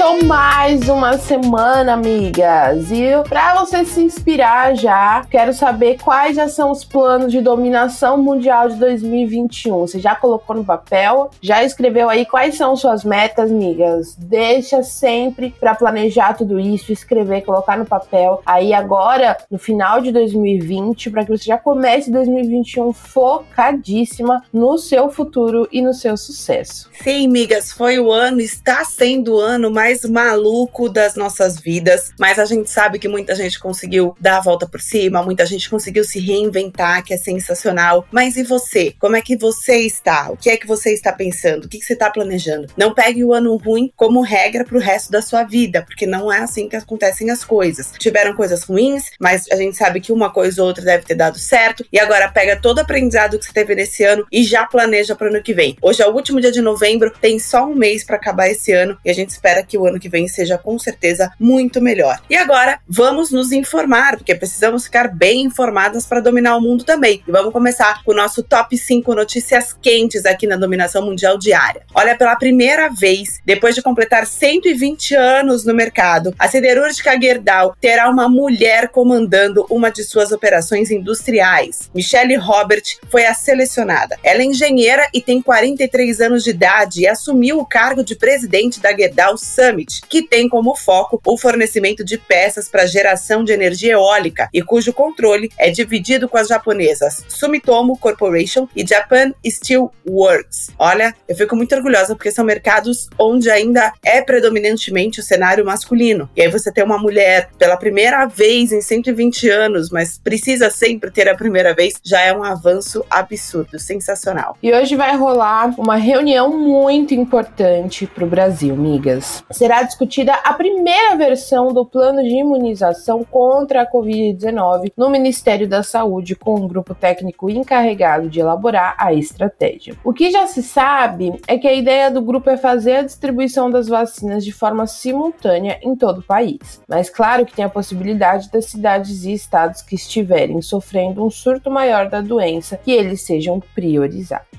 Começou mais uma semana, amigas. E para você se inspirar já, quero saber quais já são os planos de dominação mundial de 2021. Você já colocou no papel? Já escreveu aí quais são suas metas, amigas? Deixa sempre para planejar tudo isso, escrever, colocar no papel. Aí agora, no final de 2020, para que você já comece 2021 focadíssima no seu futuro e no seu sucesso. Sim, amigas, foi o ano, está sendo o ano mais mais maluco das nossas vidas, mas a gente sabe que muita gente conseguiu dar a volta por cima, muita gente conseguiu se reinventar, que é sensacional. Mas e você? Como é que você está? O que é que você está pensando? O que, você está planejando? Não pegue o ano ruim como regra para o resto da sua vida, porque não é assim que acontecem as coisas. Tiveram coisas ruins, mas a gente sabe que uma coisa ou outra deve ter dado certo. E agora pega todo o aprendizado que você teve nesse ano e já planeja para o ano que vem. Hoje é o último dia de novembro, tem só um mês para acabar esse ano e a gente espera que o ano que vem seja com certeza muito melhor. E agora, vamos nos informar, porque precisamos ficar bem informadas para dominar o mundo também. E vamos começar com o nosso top 5 notícias quentes aqui na Dominação Mundial Diária. Olha, pela primeira vez, depois de completar 120 anos no mercado, a siderúrgica Gerdau terá uma mulher comandando uma de suas operações industriais. Michelle Robert foi a selecionada. Ela é engenheira e tem 43 anos de idade e assumiu o cargo de presidente da Gerdau Sun Summit, que tem como foco o fornecimento de peças para geração de energia eólica e cujo controle é dividido com as japonesas Sumitomo Corporation e Japan Steel Works. Olha, eu fico muito orgulhosa porque são mercados onde ainda é predominantemente o cenário masculino. E aí você tem uma mulher pela primeira vez em 120 anos, mas precisa sempre ter a primeira vez, já é um avanço absurdo, sensacional. E hoje vai rolar uma reunião muito importante para o Brasil, migas será discutida a primeira versão do plano de imunização contra a Covid-19 no Ministério da Saúde, com um grupo técnico encarregado de elaborar a estratégia. O que já se sabe é que a ideia do grupo é fazer a distribuição das vacinas de forma simultânea em todo o país. Mas claro que tem a possibilidade das cidades e estados que estiverem sofrendo um surto maior da doença que eles sejam priorizados.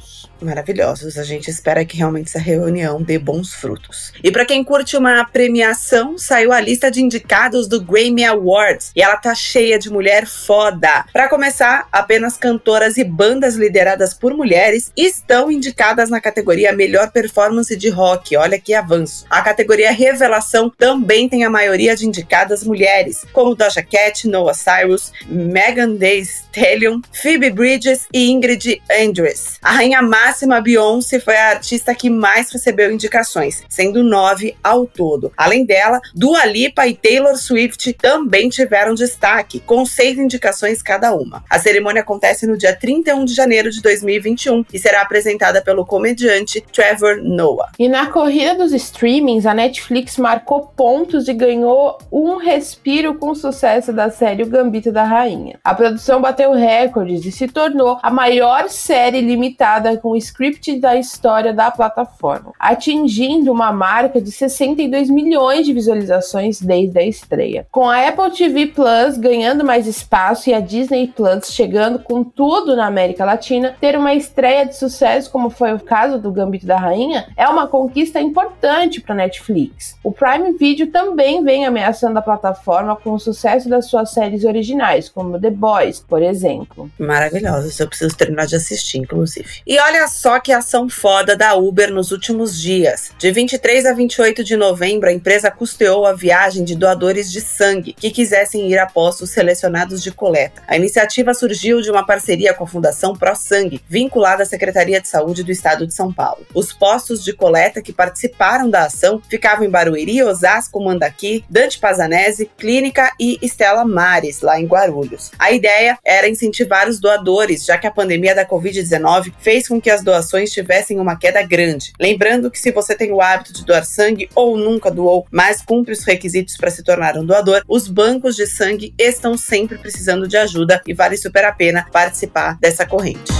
Maravilhosos. A gente espera que realmente essa reunião dê bons frutos. E para quem curte uma premiação, saiu a lista de indicados do Grammy Awards e ela tá cheia de mulher foda. Para começar, apenas cantoras e bandas lideradas por mulheres estão indicadas na categoria Melhor Performance de Rock. Olha que avanço. A categoria Revelação também tem a maioria de indicadas mulheres, como Doja Cat, Noah Cyrus, Megan Thee Stallion, Phoebe Bridges e Ingrid Andress. A rainha máxima Beyoncé foi a artista que mais recebeu indicações, sendo nove ao todo. Além dela, Dua Lipa e Taylor Swift também tiveram destaque, com seis indicações cada uma. A cerimônia acontece no dia 31 de janeiro de 2021 e será apresentada pelo comediante Trevor Noah. E na corrida dos streamings, a Netflix marcou pontos e ganhou um respiro com o sucesso da série O Gambito da Rainha. A produção bateu recordes e se tornou a maior série limitada com script da história da plataforma, atingindo uma marca de 62 milhões de visualizações desde a estreia. Com a Apple TV Plus ganhando mais espaço e a Disney Plus chegando com tudo na América Latina, ter uma estreia de sucesso como foi o caso do Gambito da Rainha é uma conquista importante para Netflix. O Prime Video também vem ameaçando a plataforma com o sucesso das suas séries originais, como The Boys, por exemplo exemplo. Maravilhosa, eu preciso terminar de assistir, inclusive. E olha só que ação foda da Uber nos últimos dias. De 23 a 28 de novembro, a empresa custeou a viagem de doadores de sangue que quisessem ir a postos selecionados de coleta. A iniciativa surgiu de uma parceria com a Fundação Pro Sangue, vinculada à Secretaria de Saúde do Estado de São Paulo. Os postos de coleta que participaram da ação ficavam em Barueri, Osasco, Mandaqui, Dante Pazanese, Clínica e Estela Mares, lá em Guarulhos. A ideia era incentivar os doadores, já que a pandemia da Covid-19 fez fez com que as doações tivessem uma queda grande. Lembrando que se você tem o hábito de doar sangue ou nunca doou, mas cumpre os requisitos para se tornar um doador, os bancos de sangue estão sempre precisando de ajuda e vale super a pena participar dessa corrente.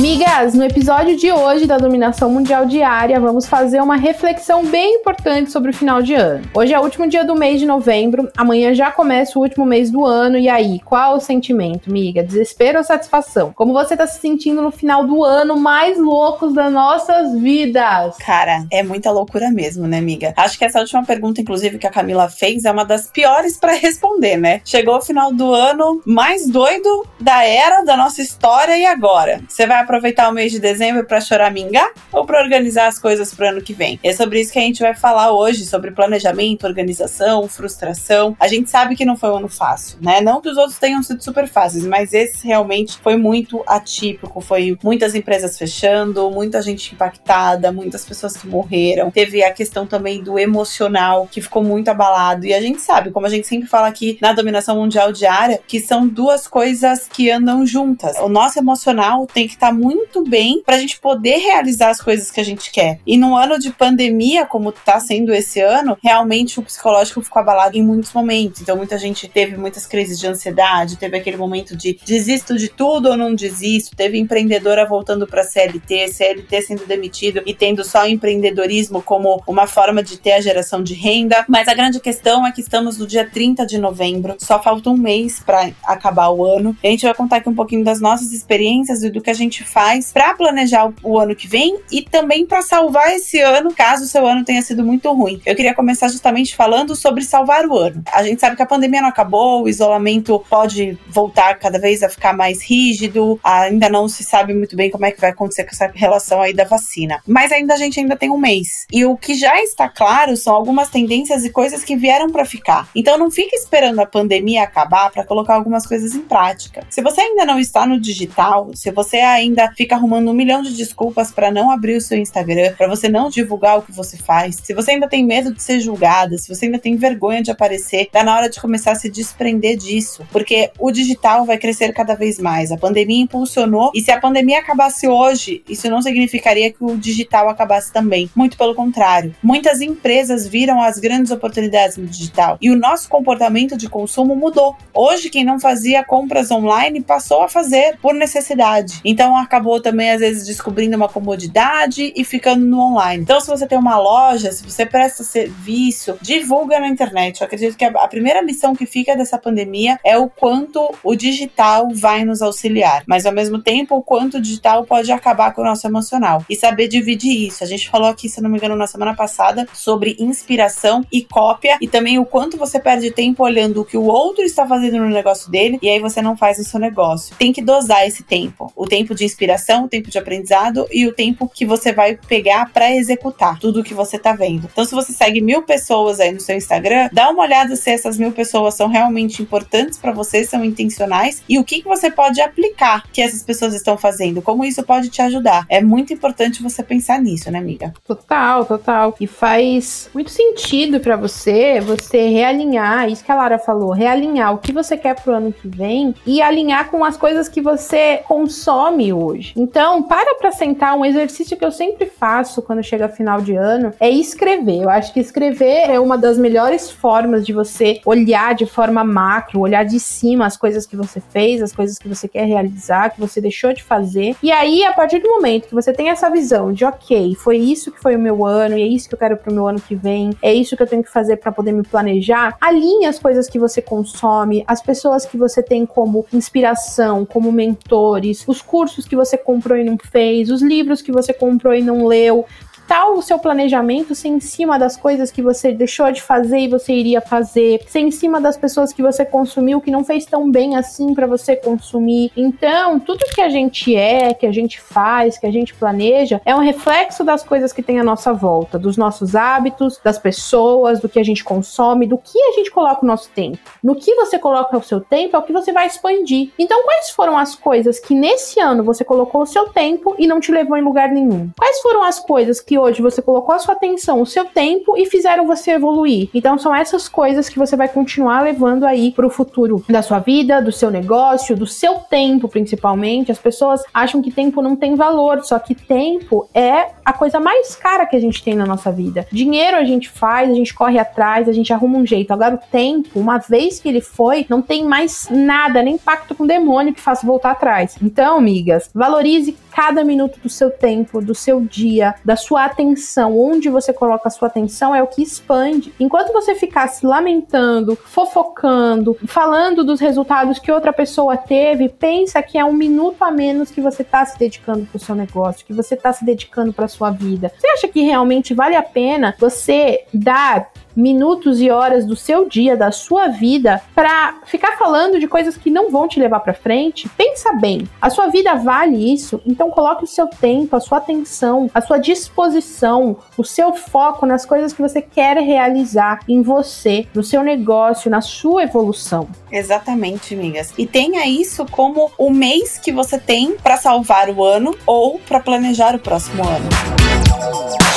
Migas, no episódio de hoje da Dominação Mundial Diária, vamos fazer uma reflexão bem importante sobre o final de ano. Hoje é o último dia do mês de novembro, amanhã já começa o último mês do ano, e aí, qual o sentimento, miga? Desespero ou satisfação? Como você tá se sentindo no final do ano mais loucos das nossas vidas? Cara, é muita loucura mesmo, né, miga? Acho que essa última pergunta, inclusive, que a Camila fez, é uma das piores para responder, né? Chegou o final do ano mais doido da era da nossa história e agora? Você vai aproveitar o mês de dezembro para choramingar ou para organizar as coisas para o ano que vem? É sobre isso que a gente vai falar hoje, sobre planejamento, organização, frustração. A gente sabe que não foi um ano fácil, né? Não que os outros tenham sido super fáceis, mas esse realmente foi muito atípico. Foi muitas empresas fechando, muita gente impactada, muitas pessoas que morreram. Teve a questão também do emocional, que ficou muito abalado. E a gente sabe, como a gente sempre fala aqui na dominação mundial diária, que são duas coisas que andam juntas. O nosso emocional tem que estar tá muito bem para a gente poder realizar as coisas que a gente quer. E num ano de pandemia, como está sendo esse ano, realmente o psicológico ficou abalado em muitos momentos. Então, muita gente teve muitas crises de ansiedade, teve aquele momento de desisto de tudo ou não desisto, teve empreendedora voltando para CLT, CLT sendo demitido e tendo só empreendedorismo como uma forma de ter a geração de renda. Mas a grande questão é que estamos no dia 30 de novembro, só falta um mês para acabar o ano. A gente vai contar aqui um pouquinho das nossas experiências e do que a gente faz para planejar o, o, ano que vem e também para salvar esse ano, caso o seu ano tenha sido muito ruim. Eu queria começar justamente falando sobre salvar o ano. A gente sabe que a pandemia não acabou, o isolamento pode voltar cada vez a ficar mais rígido, ainda não se sabe muito bem como é que vai acontecer com essa relação aí da vacina. Mas ainda a gente ainda tem um mês. E o que já está claro são algumas tendências e coisas que vieram para ficar. Então não fique esperando a pandemia acabar para colocar algumas coisas em prática. Se você ainda não está no digital, se você ainda ainda fica arrumando um milhão de desculpas para não abrir o seu Instagram, para você não divulgar o que você faz, se você ainda tem medo de ser julgada, se você ainda tem vergonha de aparecer, tá na hora de começar a se desprender disso, porque o digital vai crescer cada vez mais. A pandemia impulsionou e se a pandemia acabasse hoje, isso não significaria que o digital acabasse também. Muito pelo contrário. Muitas empresas viram as grandes oportunidades no digital e o nosso comportamento de consumo mudou. Hoje quem não fazia compras online passou a fazer por necessidade. Então acabou também, às vezes, descobrindo uma comodidade e ficando no online. Então, se você tem uma loja, se você presta serviço, divulga na internet. Eu acredito que a primeira lição que fica dessa pandemia é o quanto o digital vai nos auxiliar, mas ao mesmo tempo, o quanto o digital pode acabar com o nosso emocional e saber dividir isso. A gente falou aqui, se não me engano, na semana passada sobre inspiração e cópia e também o quanto você perde tempo olhando o que o outro está fazendo no negócio dele e aí você não faz o seu negócio. Tem que dosar esse tempo. O tempo de inspiração, o tempo de aprendizado e o tempo que você vai pegar para executar tudo o que você tá vendo. Então, se você segue mil pessoas aí no seu Instagram, dá uma olhada se essas mil pessoas são realmente importantes para você, são intencionais e o que, que você pode aplicar que essas pessoas estão fazendo, como isso pode te ajudar. É muito importante você pensar nisso, né, amiga? Total, total. E faz muito sentido para você, você realinhar, isso que a Lara falou, realinhar o que você quer pro ano que vem e alinhar com as coisas que você consome hoje. Então, para para sentar, um exercício que eu sempre faço quando chega final de ano é escrever. Eu acho que escrever é uma das melhores formas de você olhar de forma macro, olhar de cima as coisas que você fez, as coisas que você quer realizar, que você deixou de fazer. E aí, a partir do momento que você tem essa visão de, ok, foi isso que foi o meu ano, e é isso que eu quero pro meu ano que vem, é isso que eu tenho que fazer para poder me planejar, alinhe as coisas que você consome, as pessoas que você tem como inspiração, como mentores, os cursos que que você comprou e não fez, os livros que você comprou e não leu, tal o seu planejamento ser em cima das coisas que você deixou de fazer e você iria fazer, ser em cima das pessoas que você consumiu que não fez tão bem assim para você consumir. Então, tudo que a gente é, que a gente faz, que a gente planeja, é um reflexo das coisas que tem à nossa volta, dos nossos hábitos, das pessoas, do que a gente consome, do que a gente coloca o nosso tempo. No que você coloca o seu tempo é o que você vai expandir. Então, quais foram as coisas que nesse ano você colocou o seu tempo e não te levou em lugar nenhum? Quais foram as coisas que que hoje você colocou a sua atenção, o seu tempo e fizeram você evoluir. Então são essas coisas que você vai continuar levando aí pro futuro da sua vida, do seu negócio, do seu tempo principalmente. As pessoas acham que tempo não tem valor, só que tempo é a coisa mais cara que a gente tem na nossa vida. Dinheiro a gente faz, a gente corre atrás, a gente arruma um jeito. Agora o tempo, uma vez que ele foi, não tem mais nada, nem pacto com o demônio que faça voltar atrás. Então, amigas, valorize cada minuto do seu tempo, do seu dia, da sua atenção, onde você coloca a sua atenção é o que expande. Enquanto você ficar se lamentando, fofocando, falando dos resultados que outra pessoa teve, pensa que é um minuto a menos que você está se dedicando para o seu negócio, que você está se dedicando para sua vida. Você acha que realmente vale a pena você dar minutos e horas do seu dia, da sua vida, para ficar falando de coisas que não vão te levar para frente, pensa bem. A sua vida vale isso, então coloque o seu tempo, a sua atenção, a sua disposição, o seu foco nas coisas que você quer realizar em você, no seu negócio, na sua evolução. Exatamente, amigas. E tenha isso como o mês que você tem para salvar o ano ou para planejar o próximo ano.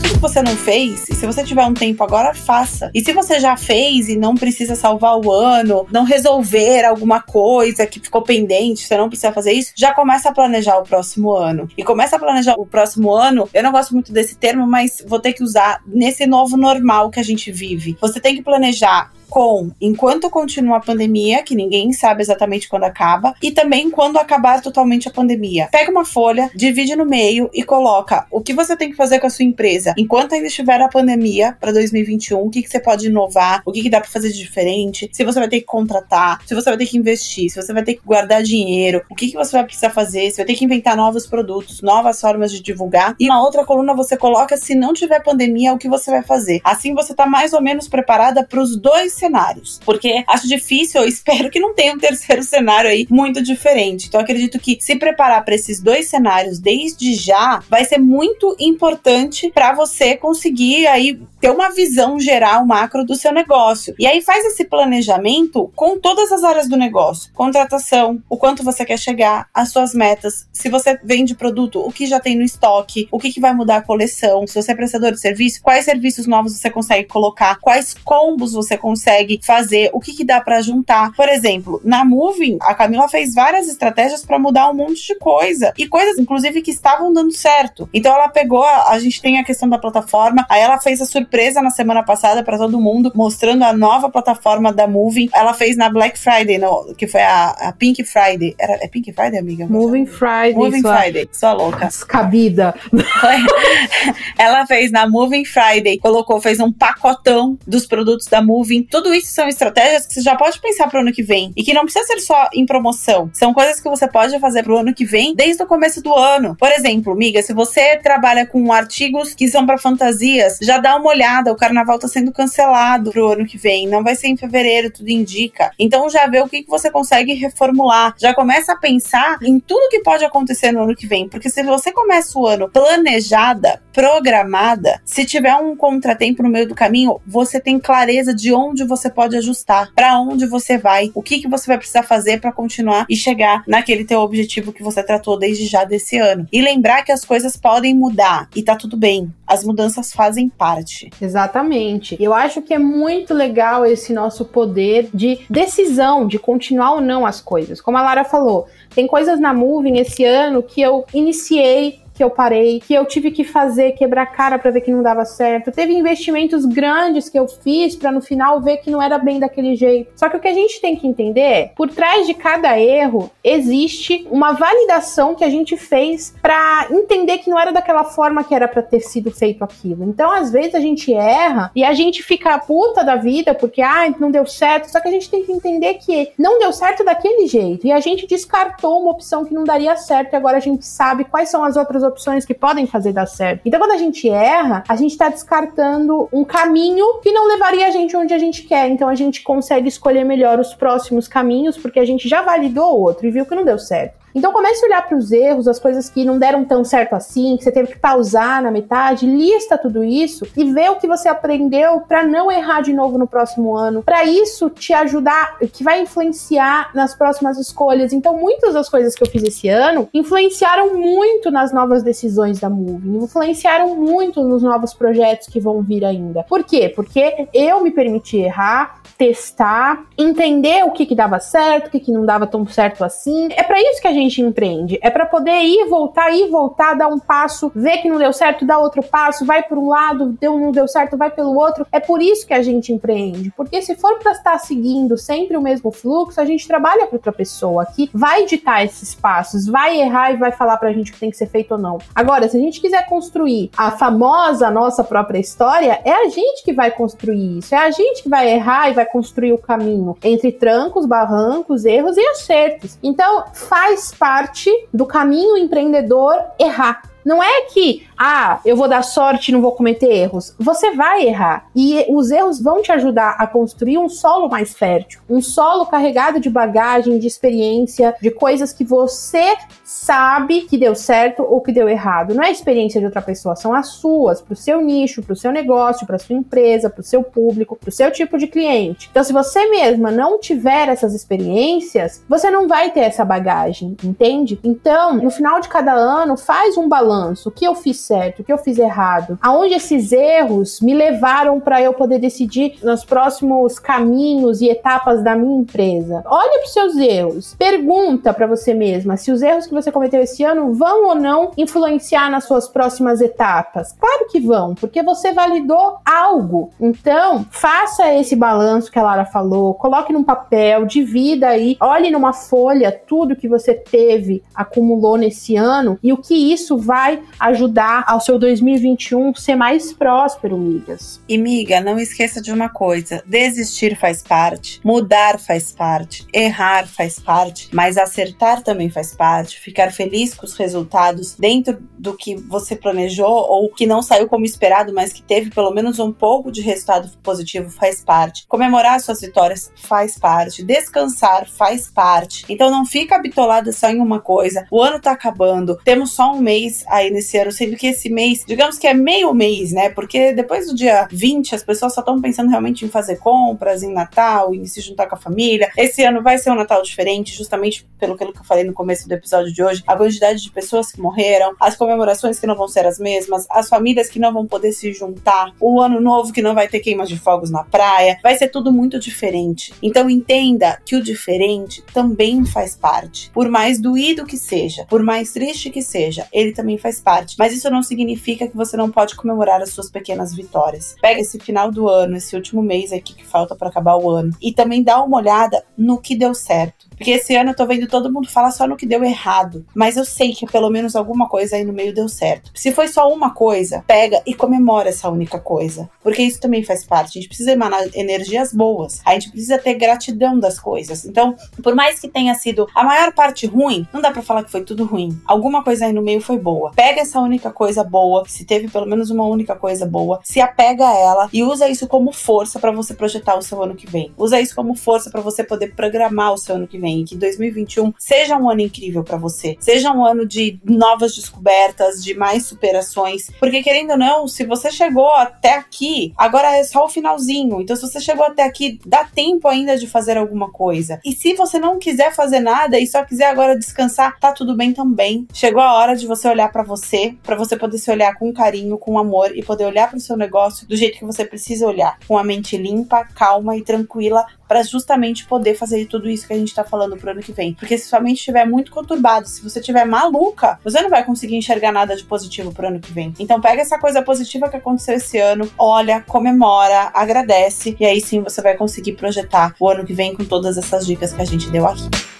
Tudo que você não fez se você tiver um tempo agora, faça. E se você já fez e não precisa salvar o ano, não resolver alguma coisa que ficou pendente, você não precisa fazer isso, já começa a planejar o próximo ano. E começa a planejar o próximo ano, eu não gosto muito desse termo, mas vou ter que usar nesse novo normal que a gente vive. Você tem que planejar com enquanto continua a pandemia, que ninguém sabe exatamente quando acaba, e também quando acabar totalmente a pandemia. Pega uma folha, divide no meio e coloca o que você tem que fazer com a sua empresa enquanto ainda estiver a pandemia para 2021, o que, que você pode inovar, o que, que dá para fazer de diferente, se você vai ter que contratar, se você vai ter que investir, se você vai ter que guardar dinheiro, o que, que você vai precisar fazer, se vai ter que inventar novos produtos, novas formas de divulgar. E na outra coluna você coloca se não tiver pandemia, o que você vai fazer. Assim você tá mais ou menos preparada para os dois cenários. Porque acho difícil, eu espero que não tenha um terceiro cenário aí muito diferente. Então acredito que se preparar para esses dois cenários desde já vai ser muito importante para você conseguir aí ter uma visão geral macro do seu negócio. E aí faz esse planejamento com todas as áreas do negócio. Contratação, o quanto você quer chegar, as suas metas, se você vende produto, o que já tem no estoque, o que, que vai mudar a coleção, se você é prestador de serviço, quais serviços novos você consegue colocar, quais combos você consegue consegue fazer, o que, que dá para juntar. Por exemplo, na Moving, a Camila fez várias estratégias para mudar um monte de coisa e coisas, inclusive, que estavam dando certo. Então ela pegou, a, a gente tem a questão da plataforma, aí ela fez a surpresa na semana passada para todo mundo, mostrando a nova plataforma da Moving. Ela fez na Black Friday, no, que foi a, a, Pink Friday. Era, é Pink Friday, amiga? Moving Friday. Moving sua, Friday, sua louca. Descabida. ela fez na Moving Friday, colocou, fez um pacotão dos produtos da Moving. Tudo isso são estratégias que você já pode pensar para o ano que vem e que não precisa ser só em promoção. São coisas que você pode fazer para o ano que vem desde o começo do ano. Por exemplo, amiga, se você trabalha com artigos que são para fantasias, já dá uma olhada. O carnaval está sendo cancelado para o ano que vem. Não vai ser em fevereiro, tudo indica. Então já vê o que, que você consegue reformular. Já começa a pensar em tudo que pode acontecer no ano que vem. Porque se você começa o ano planejada, programada, se tiver um contratempo no meio do caminho, você tem clareza de onde você pode ajustar, para onde você vai, o que que você vai precisar fazer para continuar e chegar naquele teu objetivo que você tratou desde já desse ano. E lembrar que as coisas podem mudar e tá tudo bem. As mudanças fazem parte. Exatamente. Eu acho que é muito legal esse nosso poder de decisão de continuar ou não as coisas. Como a Lara falou, tem coisas na Moving esse ano que eu iniciei que eu parei, que eu tive que fazer, quebrar cara para ver que não dava certo. Teve investimentos grandes que eu fiz para no final ver que não era bem daquele jeito. Só que o que a gente tem que entender é, por trás de cada erro existe uma validação que a gente fez para entender que não era daquela forma que era para ter sido feito aquilo. Então, às vezes a gente erra e a gente fica puta da vida porque ah, não deu certo. Só que a gente tem que entender que não deu certo daquele jeito e a gente descartou uma opção que não daria certo e agora a gente sabe quais são as outras opções que podem fazer dar certo. Então, quando a gente erra, a gente está descartando um caminho que não levaria a gente onde a gente quer. Então, a gente consegue escolher melhor os próximos caminhos, porque a gente já validou o outro e viu que não deu certo. Então comece a olhar para os erros, as coisas que não deram tão certo assim, que você teve que pausar na metade, lista tudo isso e vê o que você aprendeu para não errar de novo no próximo ano. Para isso te ajudar, que vai influenciar nas próximas escolhas. Então muitas das coisas que eu fiz esse ano influenciaram muito nas novas decisões da Moving, influenciaram muito nos novos projetos que vão vir ainda. Por quê? Porque eu me permiti errar, testar, entender o que, que dava certo, o que, que não dava tão certo assim. É para isso que a gente empreende. É para poder ir, voltar, ir, voltar, dar um passo, ver que não deu certo, dar outro passo, vai por um lado, deu, não deu certo, vai pelo outro. É por isso que a gente empreende. Porque se for para estar seguindo sempre o mesmo fluxo, a gente trabalha para outra pessoa que vai ditar esses passos, vai errar e vai falar pra gente o que tem que ser feito ou não. Agora, se a gente quiser construir a famosa nossa própria história, é a gente que vai construir isso. É a gente que vai errar e vai construir o caminho entre trancos, barrancos, erros e acertos. Então, faz parte do caminho empreendedor errar. Não é que, ah, eu vou dar sorte e não vou cometer erros. Você vai errar. E os erros vão te ajudar a construir um solo mais fértil. Um solo carregado de bagagem, de experiência, de coisas que você sabe que deu certo ou que deu errado. Não é a experiência de outra pessoa, são as suas, para o seu nicho, para o seu negócio, para sua empresa, para o seu público, para o seu tipo de cliente. Então, se você mesma não tiver essas experiências, você não vai ter essa bagagem, entende? Então, no final de cada ano, faz um balanço balanço, o que eu fiz certo, o que eu fiz errado, aonde esses erros me levaram para eu poder decidir nos próximos caminhos e etapas da minha empresa. Olha para os seus erros, pergunta para você mesma se os erros que você cometeu esse ano vão ou não influenciar nas suas próximas etapas. Claro que vão, porque você validou algo. Então, faça esse balanço que a Lara falou, coloque num papel, divida aí, olhe numa folha tudo que você teve, acumulou nesse ano e o que isso vai vai ajudar ao seu 2021 ser mais próspero, migas. E miga, não esqueça de uma coisa: desistir faz parte, mudar faz parte, errar faz parte, mas acertar também faz parte, ficar feliz com os resultados dentro do que você planejou ou que não saiu como esperado, mas que teve pelo menos um pouco de resultado positivo faz parte. Comemorar suas vitórias faz parte, descansar faz parte. Então não fica bitolada só em uma coisa. O ano tá acabando, temos só um mês aí nesse ano, sendo que esse mês, digamos que é meio mês, né? Porque depois do dia 20, as pessoas só estão pensando realmente em fazer compras, em Natal, em se juntar com a família. Esse ano vai ser um Natal diferente, justamente pelo que eu falei no começo do episódio de hoje, a quantidade de pessoas que morreram, as comemorações que não vão ser as mesmas, as famílias que não vão poder se juntar, o ano novo que não vai ter queimas de fogos na praia, vai ser tudo muito diferente. Então entenda que o diferente também faz parte. Por mais doído que seja, por mais triste que seja, ele também faz parte. Mas isso não significa que você não pode comemorar as suas pequenas vitórias. Pega esse final do ano, esse último mês aqui que falta para acabar o ano, e também dá uma olhada no que deu certo. Porque esse ano eu tô vendo todo mundo falar só no que deu errado. Mas eu sei que pelo menos alguma coisa aí no meio deu certo. Se foi só uma coisa, pega e comemora essa única coisa. Porque isso também faz parte. A gente precisa emanar energias boas. A gente precisa ter gratidão das coisas. Então, por mais que tenha sido a maior parte ruim, não dá para falar que foi tudo ruim. Alguma coisa aí no meio foi boa. Pega essa única coisa boa, se teve pelo menos uma única coisa boa, se apega a ela e usa isso como força para você projetar o seu ano que vem. Usa isso como força para você poder programar o seu ano que vem também, que 2021 seja um ano incrível para você, seja um ano de novas descobertas, de mais superações, porque querendo ou não, se você chegou até aqui, agora é só o finalzinho. Então, se você chegou até aqui, dá tempo ainda de fazer alguma coisa. E se você não quiser fazer nada e só quiser agora descansar, tá tudo bem também. Chegou a hora de você olhar para você, para você poder se olhar com carinho, com amor e poder olhar para o seu negócio do jeito que você precisa olhar, com a mente limpa, calma e tranquila, para justamente poder fazer tudo isso que a gente tá falando pro ano que vem. Porque se sua mente estiver muito conturbada, se você estiver maluca, você não vai conseguir enxergar nada de positivo pro ano que vem. Então pega essa coisa positiva que aconteceu esse ano, olha, comemora, agradece e aí sim você vai conseguir projetar o ano que vem com todas essas dicas que a gente deu aqui.